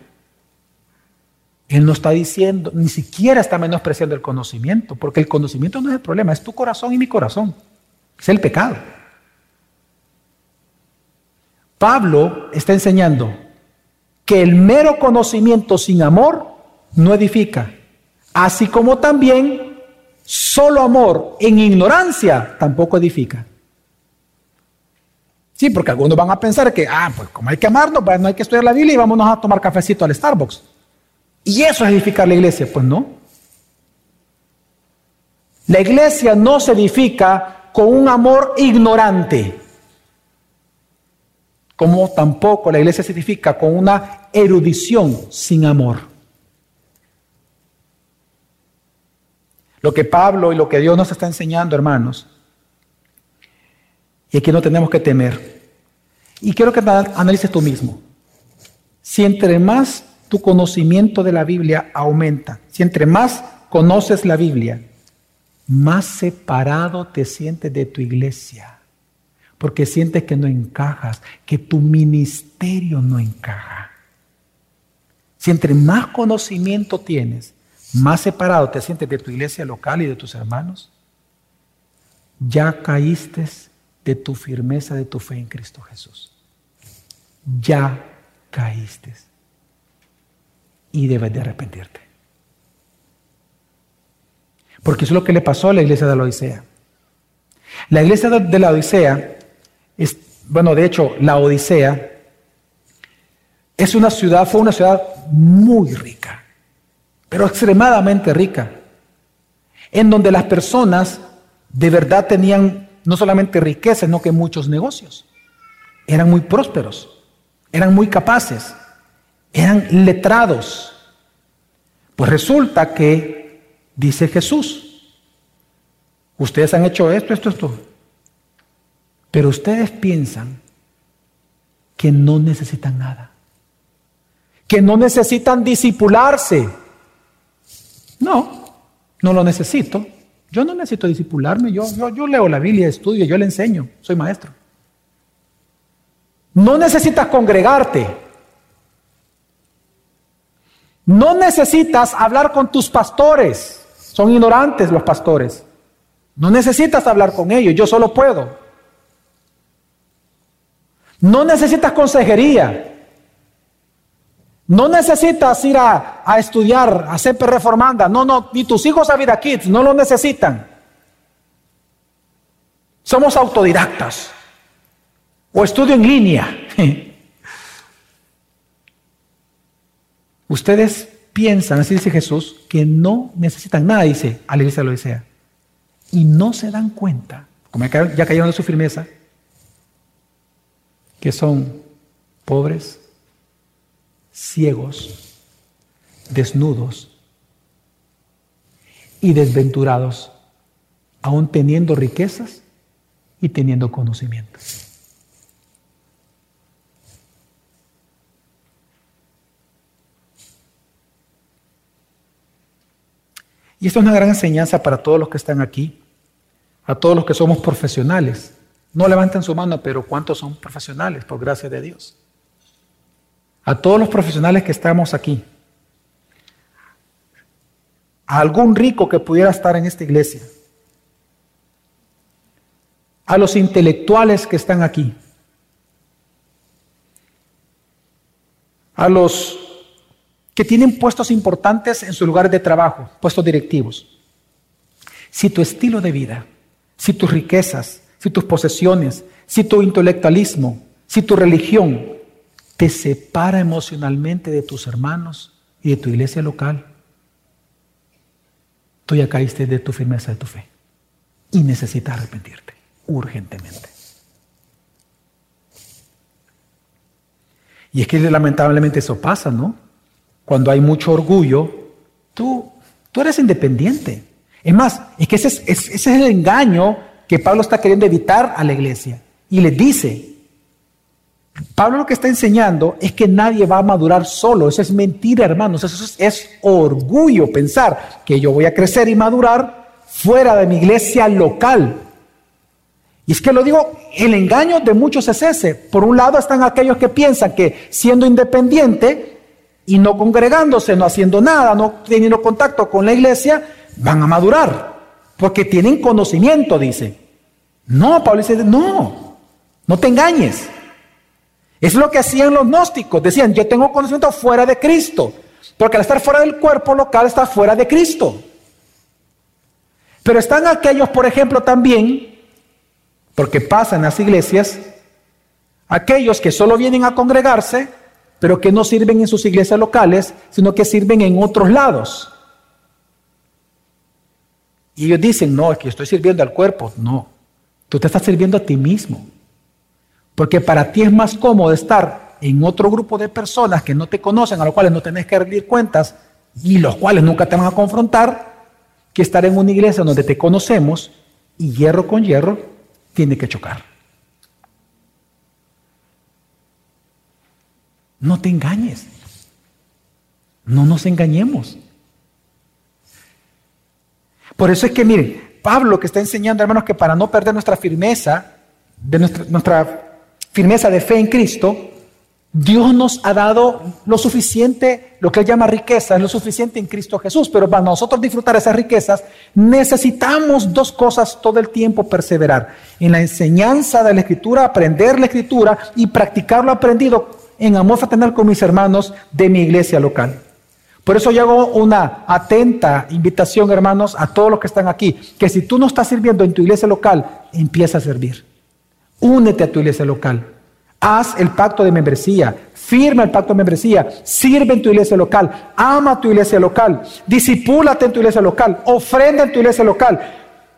Él no está diciendo, ni siquiera está menospreciando el conocimiento, porque el conocimiento no es el problema, es tu corazón y mi corazón. Es el pecado. Pablo está enseñando que el mero conocimiento sin amor no edifica, así como también solo amor en ignorancia tampoco edifica. Sí, porque algunos van a pensar que, ah, pues como hay que amarnos, pues no hay que estudiar la Biblia y vámonos a tomar cafecito al Starbucks. Y eso es edificar la iglesia. Pues no. La iglesia no se edifica con un amor ignorante como tampoco la iglesia se edifica con una erudición sin amor. Lo que Pablo y lo que Dios nos está enseñando, hermanos, y que no tenemos que temer. Y quiero que analices tú mismo. Si entre más tu conocimiento de la Biblia aumenta, si entre más conoces la Biblia, más separado te sientes de tu iglesia porque sientes que no encajas, que tu ministerio no encaja. Si entre más conocimiento tienes, más separado te sientes de tu iglesia local y de tus hermanos, ya caíste de tu firmeza, de tu fe en Cristo Jesús. Ya caíste. Y debes de arrepentirte. Porque eso es lo que le pasó a la iglesia de la Odisea. La iglesia de la Odisea bueno, de hecho, la Odisea es una ciudad, fue una ciudad muy rica, pero extremadamente rica, en donde las personas de verdad tenían no solamente riqueza, sino que muchos negocios. Eran muy prósperos, eran muy capaces, eran letrados. Pues resulta que, dice Jesús, ustedes han hecho esto, esto, esto, pero ustedes piensan que no necesitan nada, que no necesitan disipularse. No, no lo necesito. Yo no necesito disipularme, yo, yo, yo leo la Biblia, estudio, yo le enseño, soy maestro. No necesitas congregarte. No necesitas hablar con tus pastores. Son ignorantes los pastores. No necesitas hablar con ellos, yo solo puedo. No necesitas consejería. No necesitas ir a, estudiar, a ser reformanda. No, no, ni tus hijos a vida kids, no lo necesitan. Somos autodidactas. O estudio en línea. Ustedes piensan, así dice Jesús, que no necesitan nada, dice a la iglesia de y no se dan cuenta, como ya cayeron de su firmeza, que son pobres, ciegos, desnudos y desventurados, aún teniendo riquezas y teniendo conocimiento. Y esto es una gran enseñanza para todos los que están aquí, a todos los que somos profesionales. No levanten su mano, pero ¿cuántos son profesionales, por gracia de Dios? A todos los profesionales que estamos aquí. A algún rico que pudiera estar en esta iglesia. A los intelectuales que están aquí. A los que tienen puestos importantes en sus lugares de trabajo, puestos directivos. Si tu estilo de vida, si tus riquezas, si tus posesiones, si tu intelectualismo, si tu religión te separa emocionalmente de tus hermanos y de tu iglesia local, tú ya caíste de tu firmeza de tu fe y necesitas arrepentirte urgentemente. Y es que lamentablemente eso pasa, ¿no? cuando hay mucho orgullo, tú, tú eres independiente. Es más, es que ese es, ese es el engaño que Pablo está queriendo evitar a la iglesia. Y le dice, Pablo lo que está enseñando es que nadie va a madurar solo. Eso es mentira, hermanos. Eso es, es, orgullo pensar que yo voy a crecer y madurar fuera de mi iglesia local. Y es que lo digo, el engaño de muchos es ese. Por un lado están aquellos que piensan que siendo independiente y no congregándose, no haciendo nada, no teniendo contacto con la iglesia, van a madurar, porque tienen conocimiento, dice. No, Pablo dice, no, no te engañes. Es lo que hacían los gnósticos, decían, yo tengo conocimiento fuera de Cristo, porque al estar fuera del cuerpo local está fuera de Cristo. Pero están aquellos, por ejemplo, también, porque pasan las iglesias, aquellos que solo vienen a congregarse, pero que no sirven en sus iglesias locales, sino que sirven en otros lados. Y ellos dicen, no, es que estoy sirviendo al cuerpo. No, tú te estás sirviendo a ti mismo. Porque para ti es más cómodo estar en otro grupo de personas que no te conocen, a los cuales no tenés que rendir cuentas y los cuales nunca te van a confrontar, que estar en una iglesia donde te conocemos y hierro con hierro tiene que chocar. No te engañes. No nos engañemos. Por eso es que, miren, Pablo que está enseñando, hermanos, que para no perder nuestra firmeza, de nuestra, firmeza de fe en Cristo, Dios nos ha dado lo suficiente, lo que él llama riqueza, es lo suficiente en Cristo Jesús. Pero para nosotros disfrutar esas riquezas, necesitamos dos cosas todo el tiempo perseverar. En la enseñanza de la Escritura, aprender la Escritura y practicar lo aprendido en amor fraternal con mis hermanos de mi iglesia local. Por eso yo hago una atenta invitación, hermanos, a todos los que están aquí, que si tú no estás sirviendo en tu iglesia local, empieza a servir. Únete a tu iglesia local. Haz el pacto de membresía, firma el pacto de membresía, sirve en tu iglesia local, ama tu iglesia local, disipúlate en tu iglesia local, ofrenda en tu iglesia local,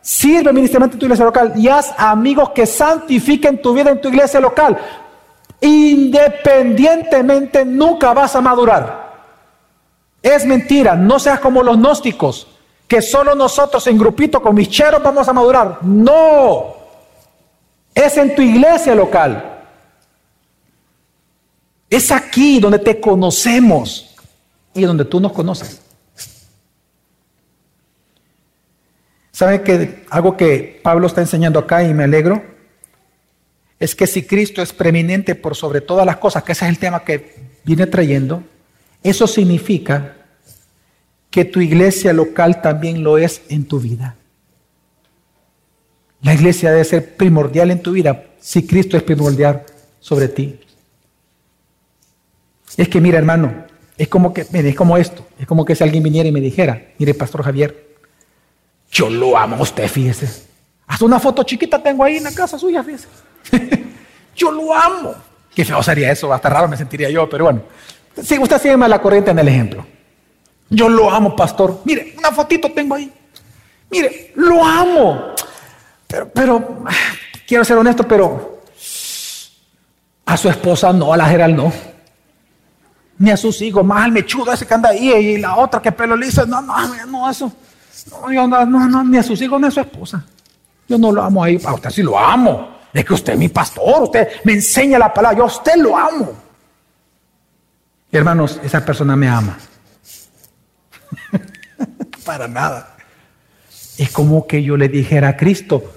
sirve ministerialmente en tu iglesia local y haz amigos que santifiquen tu vida en tu iglesia local. Independientemente nunca vas a madurar. Es mentira, no seas como los gnósticos, que solo nosotros en grupito con mis cheros vamos a madurar. No, es en tu iglesia local. Es aquí donde te conocemos y donde tú nos conoces. ¿Saben que algo que Pablo está enseñando acá y me alegro? es que si Cristo es preeminente por sobre todas las cosas, que ese es el tema que viene trayendo, eso significa que tu iglesia local también lo es en tu vida. La iglesia debe ser primordial en tu vida si Cristo es primordial sobre ti. Es que mira, hermano, es como que, es como esto, es como que si alguien viniera y me dijera, mire, Pastor Javier, yo lo amo a usted, fíjese. Haz una foto chiquita tengo ahí en la casa suya, fíjese. yo lo amo. Qué feo sería eso, hasta raro me sentiría yo, pero bueno. Sí, usted sígueme la corriente en el ejemplo. Yo lo amo, pastor. Mire, una fotito tengo ahí. Mire, lo amo. Pero, quiero ser honesto, pero a su esposa no, a la Gerald no. Ni a sus hijos, más al mechudo ese que anda ahí y la otra que pelo liso. No, no, no, eso. No, no, no, ni a sus hijos ni a su esposa. Yo no lo amo ahí. A usted sí lo amo. Es que usted es mi pastor, usted me enseña la palabra. Yo a usted lo amo. Hermanos, esa persona me ama. Para nada. Es como que yo le dijera a Cristo,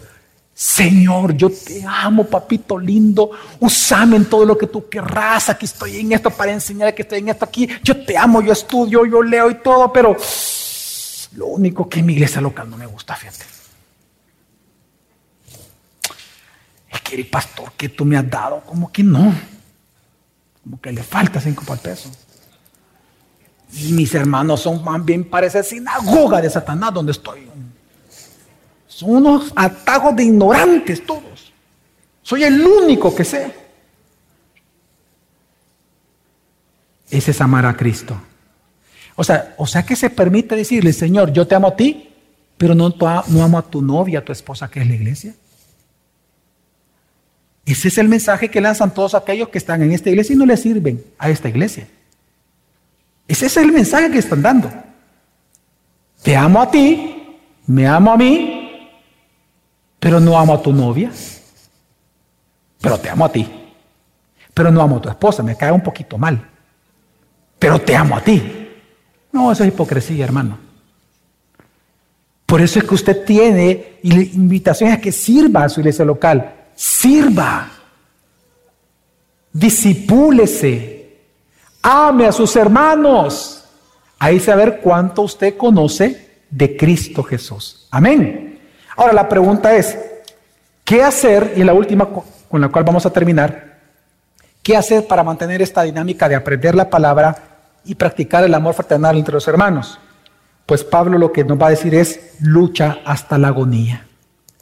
Señor, yo te amo, papito lindo. Usame en todo lo que tú querrás. Aquí estoy en esto para enseñar que estoy en esto aquí. Yo te amo, yo estudio, yo leo y todo, pero lo único que en mi iglesia local no me gusta, fíjate. Es que el pastor que tú me has dado, como que no. Como que le falta cinco para el. Mis hermanos son más bien parece sinagoga de Satanás donde estoy. Son unos atajos de ignorantes todos. Soy el único que sé. Ese es amar a Cristo. O sea, o sea que se permite decirle, Señor, yo te amo a ti, pero no, no amo a tu novia, a tu esposa, que es la iglesia. Ese es el mensaje que lanzan todos aquellos que están en esta iglesia y no le sirven a esta iglesia. Ese es el mensaje que están dando. Te amo a ti, me amo a mí, pero no amo a tu novia. Pero te amo a ti. Pero no amo a tu esposa, me cae un poquito mal. Pero te amo a ti. No, eso es hipocresía, hermano. Por eso es que usted tiene invitaciones que sirva a su iglesia local. Sirva. Disipúlese. Ame a sus hermanos. Ahí saber cuánto usted conoce de Cristo Jesús. Amén. Ahora la pregunta es, ¿qué hacer? Y la última con la cual vamos a terminar, ¿qué hacer para mantener esta dinámica de aprender la palabra y practicar el amor fraternal entre los hermanos? Pues Pablo lo que nos va a decir es lucha hasta la agonía,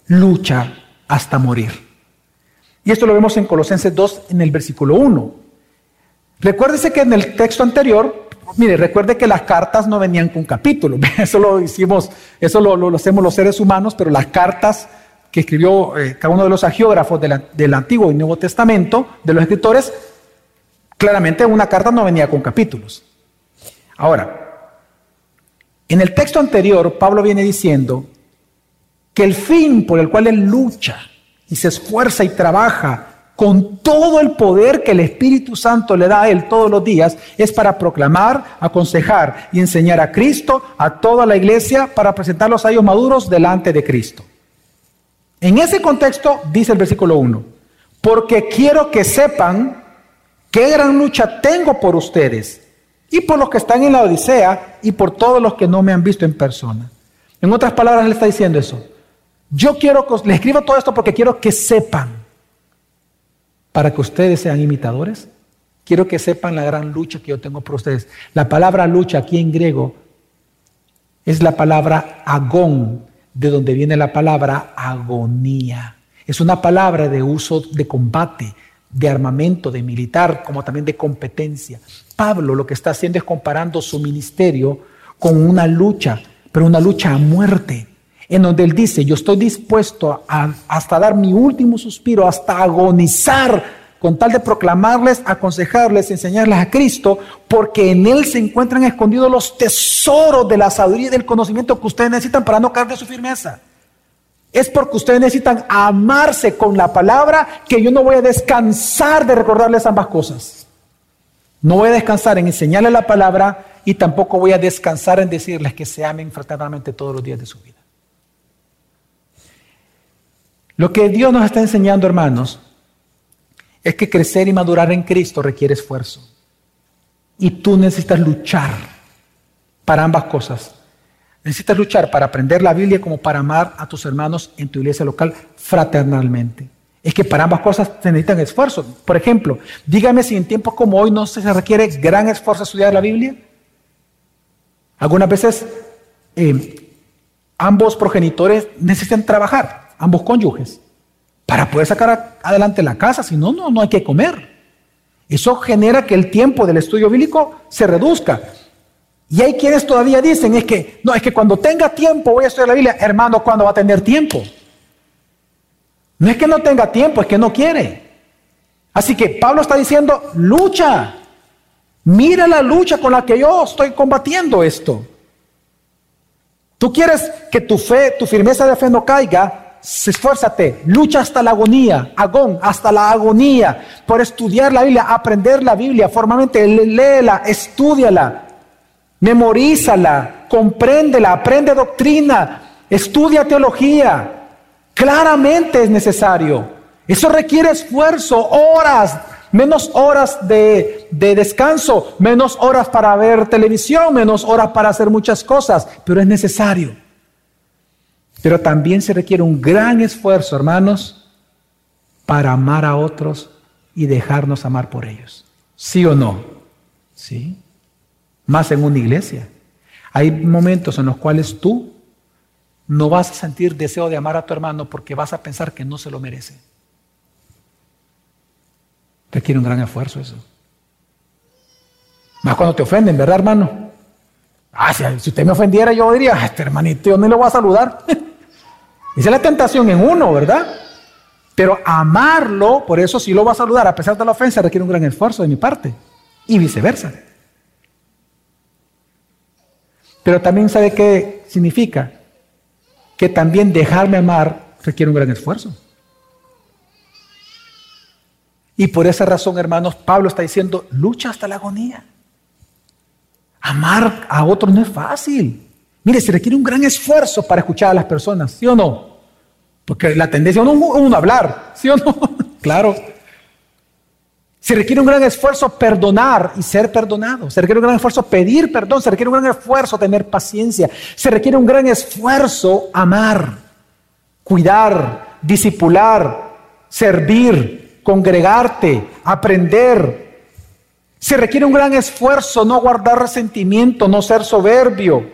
lucha hasta morir. Y esto lo vemos en Colosenses 2 en el versículo 1. Recuérdese que en el texto anterior Mire, recuerde que las cartas no venían con capítulos, eso lo hicimos, eso lo, hacemos los seres humanos, pero las cartas que escribió eh, cada uno de los agiógrafos del Antiguo y Nuevo Testamento, de los escritores, claramente una carta no venía con capítulos. Ahora, en el texto anterior, Pablo viene diciendo que el fin por el cual él lucha y se esfuerza y trabaja con todo el poder que el Espíritu Santo le da a él todos los días, es para proclamar, aconsejar y enseñar a Cristo, a toda la iglesia, para presentarlos a ellos maduros delante de Cristo. En ese contexto dice el versículo 1, porque quiero que sepan qué gran lucha tengo por ustedes y por los que están en la Odisea y por todos los que no me han visto en persona. En otras palabras, él está diciendo eso. Yo quiero que le escribo todo esto porque quiero que sepan para que ustedes sean imitadores? Quiero que sepan la gran lucha que yo tengo por ustedes. La palabra lucha aquí en griego es la palabra agón, de donde viene la palabra agonía. Es una palabra de uso de combate, de armamento, de militar, como también de competencia. Pablo lo que está haciendo es comparando su ministerio con una lucha, pero una lucha a muerte, en donde él dice, yo estoy dispuesto a, hasta dar mi último suspiro, hasta agonizar con tal de proclamarles, aconsejarles, enseñarles a Cristo, porque en Él se encuentran escondidos los tesoros de la sabiduría y del conocimiento que ustedes necesitan para no caer de su firmeza. Es porque ustedes necesitan amarse con la palabra que yo no voy a descansar de recordarles ambas cosas. No voy a descansar en enseñarles la palabra y tampoco voy a descansar en decirles que se amen fraternalmente todos los días de su vida. Lo que Dios nos está enseñando, hermanos, es que crecer y madurar en Cristo requiere esfuerzo. Y tú necesitas luchar para ambas cosas. Necesitas luchar para aprender la Biblia como para amar a tus hermanos en tu iglesia local fraternalmente. Es que para ambas cosas se necesitan esfuerzo. Por ejemplo, dígame si en tiempos como hoy no se requiere gran esfuerzo estudiar la Biblia. Algunas veces eh, ambos progenitores necesitan trabajar ambos cónyuges, para poder sacar adelante la casa, si no, no, no hay que comer. Eso genera que el tiempo del estudio bíblico se reduzca. Y hay quienes todavía dicen, es que, no, es que cuando tenga tiempo voy a estudiar la Biblia. Hermano, ¿cuándo va a tener tiempo? No es que no tenga tiempo, es que no quiere. Así que Pablo está diciendo, lucha. Mira la lucha con la que yo estoy combatiendo esto. Tú quieres que tu fe, tu firmeza de fe no caiga, esfuérzate, lucha hasta la agonía, agón, hasta la agonía, por estudiar la Biblia, aprender la Biblia formalmente, léela, estudiala, memorízala, compréndela, aprende doctrina, estudia teología. Claramente es necesario. Eso requiere esfuerzo, horas, menos horas de, descanso, menos horas para ver televisión, menos horas para hacer muchas cosas, pero es necesario. Pero también se requiere un gran esfuerzo, hermanos, para amar a otros y dejarnos amar por ellos. ¿Sí o no? Sí. Más en una iglesia. Hay momentos en los cuales tú no vas a sentir deseo de amar a tu hermano porque vas a pensar que no se lo merece. Requiere un gran esfuerzo eso. Más cuando te ofenden, ¿verdad, hermano? Ah, si, usted me ofendiera, yo diría, este hermanito, yo no le voy a saludar. Esa es la tentación en uno, ¿verdad? Pero amarlo, por eso sí lo va a saludar, a pesar de la ofensa, requiere un gran esfuerzo de mi parte. Y viceversa. Pero también sabe qué significa. Que también dejarme amar requiere un gran esfuerzo. Y por esa razón, hermanos, Pablo está diciendo, lucha hasta la agonía. Amar a otros no es fácil. Mire, se requiere un gran esfuerzo para escuchar a las personas, ¿sí o no? Porque la tendencia es uno, a hablar, ¿sí o no? claro. Se requiere un gran esfuerzo perdonar y ser perdonado. Se requiere un gran esfuerzo pedir perdón. Se requiere un gran esfuerzo tener paciencia. Se requiere un gran esfuerzo amar, cuidar, disipular, servir, congregarte, aprender. Se requiere un gran esfuerzo, no guardar resentimiento, no ser soberbio.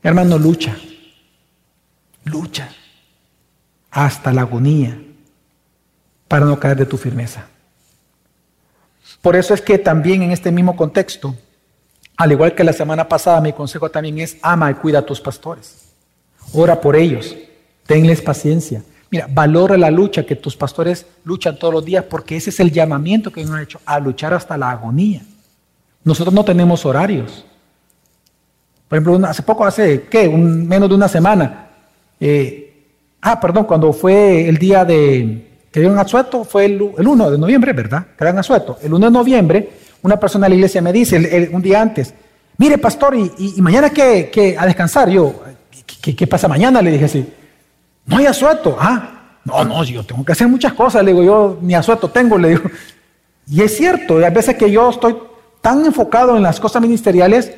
Hermano, lucha, lucha hasta la agonía para no caer de tu firmeza. Por eso es que también en este mismo contexto, al igual que la semana pasada, mi consejo también es ama y cuida a tus pastores. Ora por ellos, tenles paciencia, Mira, valora la lucha que tus pastores luchan todos los días porque ese es el llamamiento que nos han hecho a luchar hasta la agonía. Nosotros no tenemos horarios. Por ejemplo, hace poco, hace, ¿qué? Un, menos de una semana. Eh, ah, perdón, cuando fue el día de que dieron asueto, fue el, 1 de noviembre, ¿verdad? Que dieron asueto. El 1 de noviembre, una persona de la iglesia me dice, un día antes, mire, pastor, ¿y, mañana qué, a descansar? Yo, ¿qué, ¿qué, pasa mañana? Le dije así. No hay asueto. Ah, no, no, yo tengo que hacer muchas cosas. Le digo, yo ni asueto tengo, le digo. Y es cierto, hay veces que yo estoy tan enfocado en las cosas ministeriales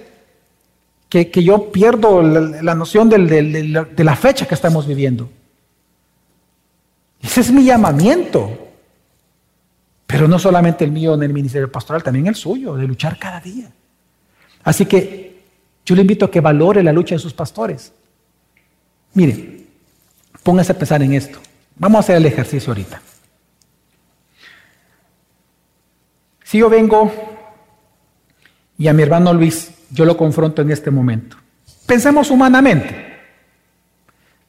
que, yo pierdo la, noción de la fecha que estamos viviendo. Ese es mi llamamiento. Pero no solamente el mío en el ministerio pastoral, también el suyo, de luchar cada día. Así que yo le invito a que valore la lucha de sus pastores. Mire, Póngase a pensar en esto. Vamos a hacer el ejercicio ahorita. Si yo vengo y a mi hermano Luis yo lo confronto en este momento, pensemos humanamente,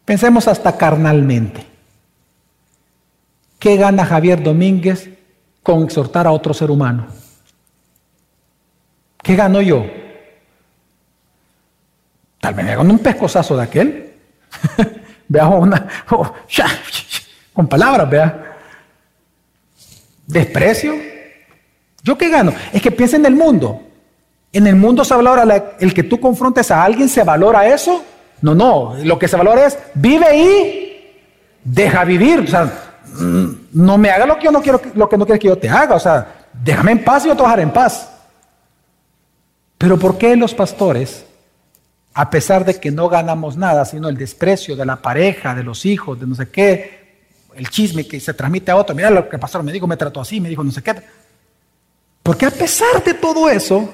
pensemos hasta carnalmente. ¿Qué gana Javier Domínguez con exhortar a otro ser humano? ¿Qué gano yo? Tal vez me gano un pescozazo de aquel. Vea, una, oh, con palabras, vea. Desprecio. ¿Yo qué gano? Es que piensa en el mundo. En el mundo se valora el que tú confrontes a alguien, ¿se valora eso? No, no. Lo que se valora es vive y deja vivir. O sea, mm, no me haga lo que yo no quiero, lo que no quieres que yo te haga. O sea, déjame en paz y yo te en paz. Pero ¿por qué los pastores a pesar de que no ganamos nada, sino el desprecio de la pareja, de los hijos, de no sé qué, el chisme que se transmite a otro, mira lo que pasó, me dijo, me trató así, me dijo no sé qué. Porque a pesar de todo eso,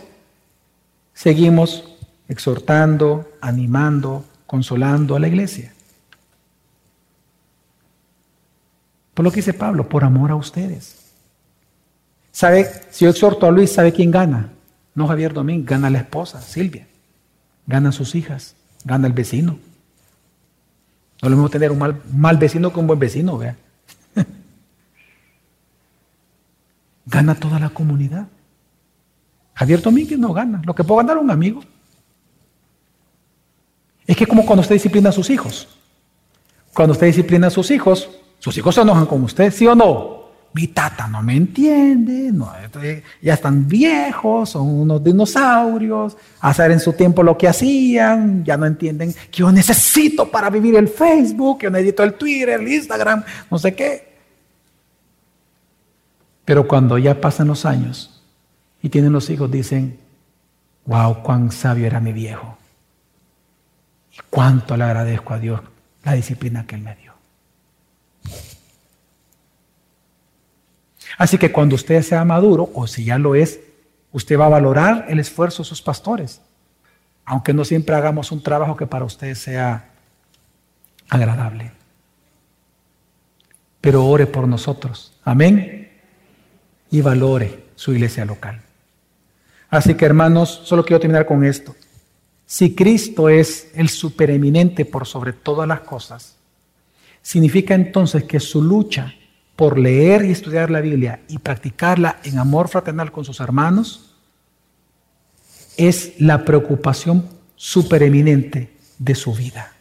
seguimos exhortando, animando, consolando a la iglesia. Por lo que dice Pablo, por amor a ustedes. ¿Sabe? Si yo exhorto a Luis, ¿sabe quién gana? No Javier Domínguez, gana la esposa, Silvia. Gana sus hijas, gana el vecino. No lo mismo tener un mal, mal vecino que un buen vecino, vea. gana toda la comunidad. Javier Domínguez no gana. Lo que puede ganar un amigo. Es que como cuando usted disciplina a sus hijos. Cuando usted disciplina a sus hijos, sus hijos se enojan con usted, ¿sí o no? Mi tata no me entiende, este, ya están viejos, son unos dinosaurios, hacer en su tiempo lo que hacían, ya no entienden que yo necesito para vivir el Facebook, que yo necesito el Twitter, el Instagram, no sé qué. Pero cuando ya pasan los años y tienen los hijos, dicen, wow, cuán sabio era mi viejo. Y cuánto le agradezco a Dios la disciplina que él me dio. Así que cuando usted sea maduro, o si ya lo es, usted va a valorar el esfuerzo de sus pastores, aunque no siempre hagamos un trabajo que para usted sea agradable. Pero ore por nosotros. Amén. Y valore su iglesia local. Así que hermanos, solo quiero terminar con esto. Si Cristo es el supereminente por sobre todas las cosas, significa entonces que su lucha por leer y estudiar la Biblia y practicarla en amor fraternal con sus hermanos, es la preocupación supereminente de su vida.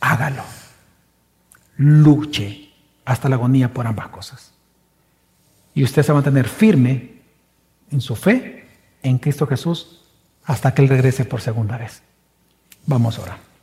Hágalo. Luche hasta la agonía por ambas cosas. Y usted se va a mantener firme en su fe en Cristo Jesús hasta que Él regrese por segunda vez. Vamos a orar.